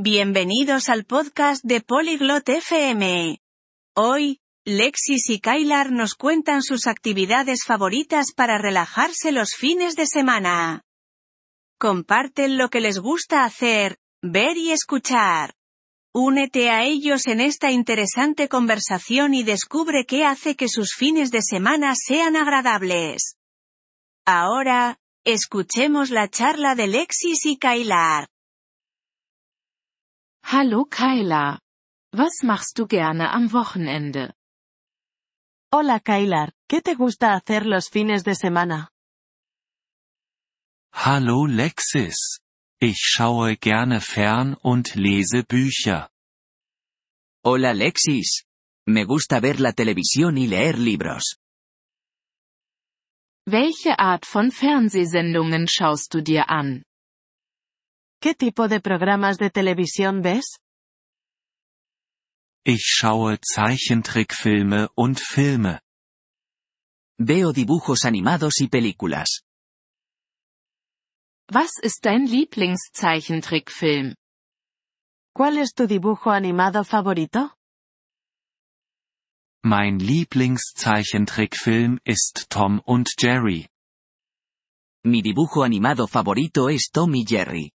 Bienvenidos al podcast de Polyglot FM. Hoy, Lexis y Kylar nos cuentan sus actividades favoritas para relajarse los fines de semana. Comparten lo que les gusta hacer, ver y escuchar. Únete a ellos en esta interesante conversación y descubre qué hace que sus fines de semana sean agradables. Ahora, escuchemos la charla de Lexis y Kylar. Hallo Kyla. Was machst du gerne am Wochenende? Hola Kylar, ¿qué te gusta hacer los fines de semana? Hallo Lexis. Ich schaue gerne fern und lese Bücher. Hola Lexis. Me gusta ver la televisión y leer libros. Welche Art von Fernsehsendungen schaust du dir an? ¿Qué tipo de programas de televisión ves? Ich schaue Zeichentrickfilme und Filme. Veo dibujos animados y películas. Was ist dein Lieblingszeichentrickfilm? ¿Cuál es tu dibujo animado favorito? Mein Lieblingszeichentrickfilm ist Tom und Jerry. Mi dibujo animado favorito es Tom y Jerry.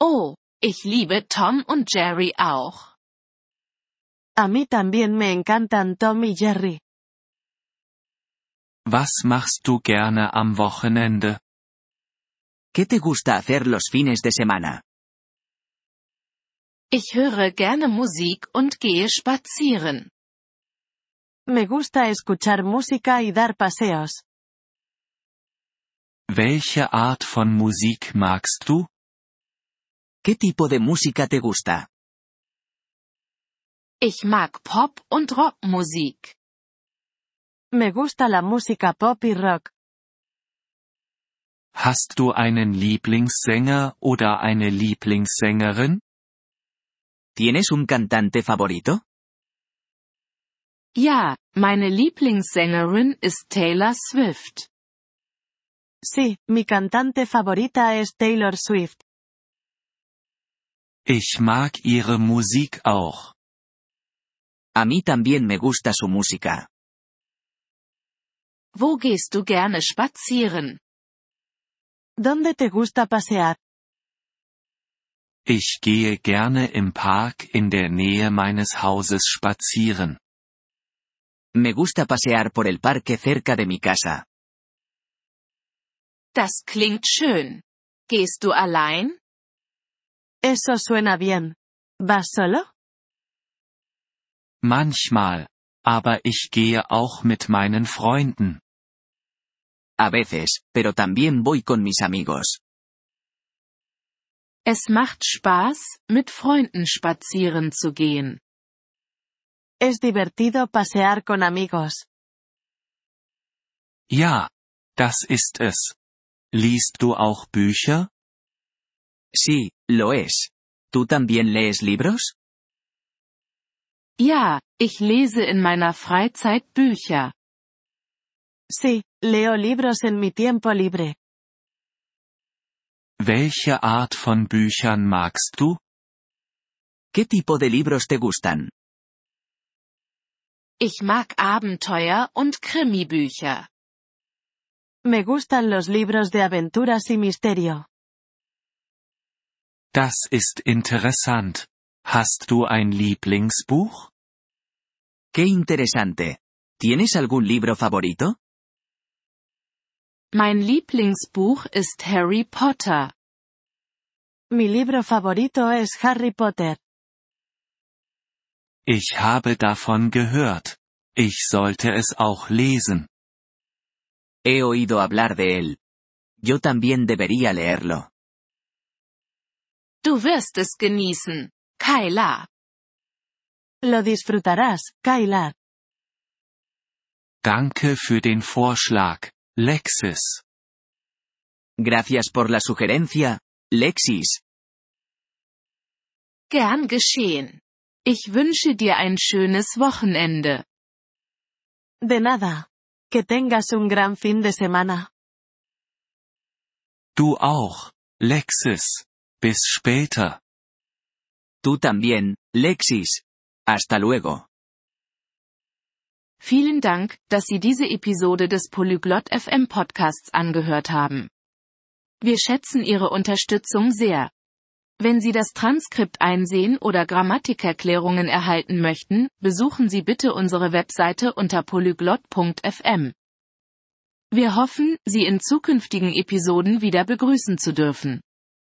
Oh, ich liebe Tom und Jerry auch. A mí también me encantan Tom y Jerry. Was machst du gerne am Wochenende? ¿Qué te gusta hacer los fines de semana? Ich höre gerne Musik und gehe spazieren. Me gusta escuchar música y dar paseos. Welche Art von Musik magst du? ¿Qué tipo de música te gusta? Ich mag Pop- und Rockmusik. Me gusta la música pop y rock. Hast du einen Lieblingssänger oder eine Lieblingssängerin? ¿Tienes un cantante favorito? Ja, meine Lieblingssängerin ist Taylor Swift. Sí, mi cantante favorita es Taylor Swift. Ich mag ihre Musik auch. A mí también me gusta su música. Wo gehst du gerne spazieren? ¿Dónde te gusta pasear? Ich gehe gerne im Park in der Nähe meines Hauses spazieren. Me gusta pasear por el parque cerca de mi casa. Das klingt schön. Gehst du allein? Eso suena bien. ¿Vas solo? Manchmal. Aber ich gehe auch mit meinen Freunden. A veces, pero también voy con mis amigos. Es macht Spaß, mit Freunden spazieren zu gehen. Es divertido pasear con amigos. Ja, das ist es. Liest du auch Bücher? Sí, lo es. ¿Tú también lees libros? Ja, ich lese in meiner Freizeit Bücher. Sí, leo libros en mi tiempo libre. Welche Art von Büchern magst du? ¿Qué tipo de libros te gustan? Ich mag Abenteuer und Krimibücher. Me gustan los libros de aventuras y misterio. Das ist interessant. Hast du ein Lieblingsbuch? Qué interesante. ¿Tienes algún libro favorito? Mein Lieblingsbuch ist Harry Potter. Mi libro favorito es Harry Potter. Ich habe davon gehört. Ich sollte es auch lesen. He oído hablar de él. Yo también debería leerlo. Du wirst es genießen, Kyla. Lo disfrutarás, Kylar. Danke für den Vorschlag, Lexis. Gracias por la sugerencia, Lexis. Gern geschehen. Ich wünsche dir ein schönes Wochenende. De nada. Que tengas un gran fin de semana. Du auch, Lexis. Bis später. Tú también, Lexis. Hasta luego. Vielen Dank, dass Sie diese Episode des Polyglot FM Podcasts angehört haben. Wir schätzen Ihre Unterstützung sehr. Wenn Sie das Transkript einsehen oder Grammatikerklärungen erhalten möchten, besuchen Sie bitte unsere Webseite unter polyglot.fm. Wir hoffen, Sie in zukünftigen Episoden wieder begrüßen zu dürfen.